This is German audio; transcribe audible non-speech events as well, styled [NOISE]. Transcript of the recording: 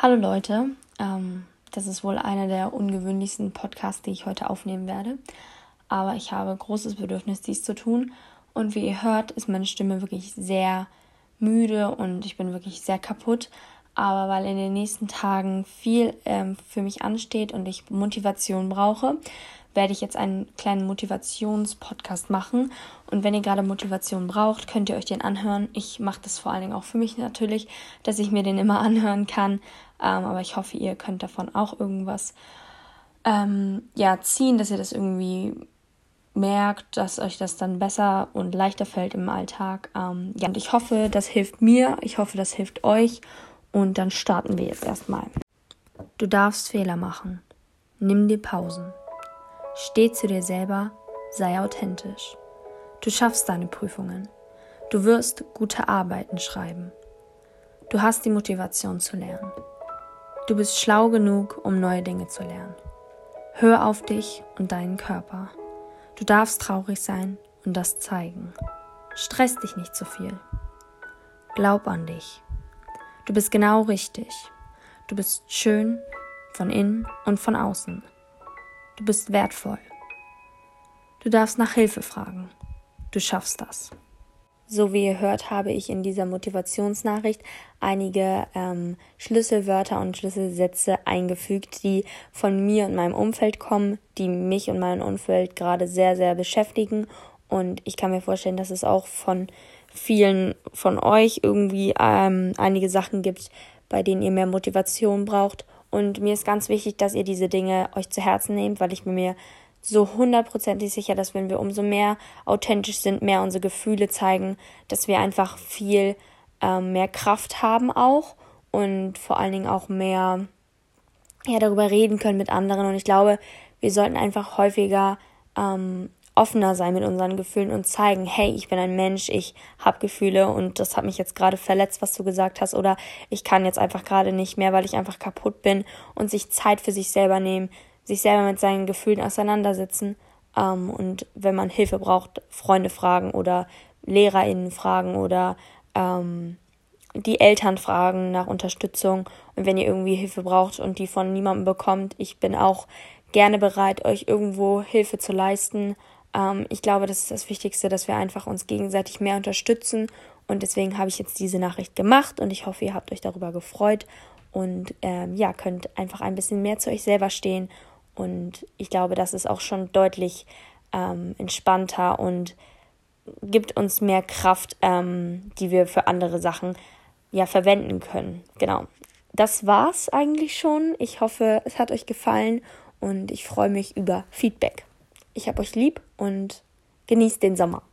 Hallo Leute, ähm, das ist wohl einer der ungewöhnlichsten Podcasts, die ich heute aufnehmen werde. Aber ich habe großes Bedürfnis, dies zu tun. Und wie ihr hört, ist meine Stimme wirklich sehr müde und ich bin wirklich sehr kaputt. Aber weil in den nächsten Tagen viel ähm, für mich ansteht und ich Motivation brauche, werde ich jetzt einen kleinen Motivationspodcast machen. Und wenn ihr gerade Motivation braucht, könnt ihr euch den anhören. Ich mache das vor allen Dingen auch für mich natürlich, dass ich mir den immer [LAUGHS] anhören kann. Ähm, aber ich hoffe, ihr könnt davon auch irgendwas ähm, ja, ziehen, dass ihr das irgendwie merkt, dass euch das dann besser und leichter fällt im Alltag. Ähm, ja, und ich hoffe, das hilft mir. Ich hoffe, das hilft euch. Und dann starten wir jetzt erstmal. Du darfst Fehler machen. Nimm dir Pausen. Steh zu dir selber, sei authentisch. Du schaffst deine Prüfungen. Du wirst gute Arbeiten schreiben. Du hast die Motivation zu lernen. Du bist schlau genug, um neue Dinge zu lernen. Hör auf dich und deinen Körper. Du darfst traurig sein und das zeigen. Stress dich nicht zu viel. Glaub an dich. Du bist genau richtig. Du bist schön von innen und von außen. Du bist wertvoll. Du darfst nach Hilfe fragen. Du schaffst das. So wie ihr hört, habe ich in dieser Motivationsnachricht einige ähm, Schlüsselwörter und Schlüsselsätze eingefügt, die von mir und meinem Umfeld kommen, die mich und mein Umfeld gerade sehr, sehr beschäftigen. Und ich kann mir vorstellen, dass es auch von vielen von euch irgendwie ähm, einige Sachen gibt, bei denen ihr mehr Motivation braucht. Und mir ist ganz wichtig, dass ihr diese Dinge euch zu Herzen nehmt, weil ich mir so hundertprozentig sicher, dass wenn wir umso mehr authentisch sind, mehr unsere Gefühle zeigen, dass wir einfach viel ähm, mehr Kraft haben auch und vor allen Dingen auch mehr ja, darüber reden können mit anderen. Und ich glaube, wir sollten einfach häufiger ähm, offener sein mit unseren Gefühlen und zeigen, hey, ich bin ein Mensch, ich habe Gefühle und das hat mich jetzt gerade verletzt, was du gesagt hast, oder ich kann jetzt einfach gerade nicht mehr, weil ich einfach kaputt bin und sich Zeit für sich selber nehmen, sich selber mit seinen Gefühlen auseinandersetzen ähm, und wenn man Hilfe braucht, Freunde fragen oder LehrerInnen fragen oder ähm, die Eltern fragen nach Unterstützung und wenn ihr irgendwie Hilfe braucht und die von niemandem bekommt, ich bin auch gerne bereit, euch irgendwo Hilfe zu leisten. Ähm, ich glaube, das ist das Wichtigste, dass wir einfach uns gegenseitig mehr unterstützen. Und deswegen habe ich jetzt diese Nachricht gemacht und ich hoffe, ihr habt euch darüber gefreut und ähm, ja, könnt einfach ein bisschen mehr zu euch selber stehen. Und ich glaube, das ist auch schon deutlich ähm, entspannter und gibt uns mehr Kraft, ähm, die wir für andere Sachen ja verwenden können. Genau. Das war's eigentlich schon. Ich hoffe, es hat euch gefallen und ich freue mich über Feedback. Ich habe euch lieb und genießt den Sommer.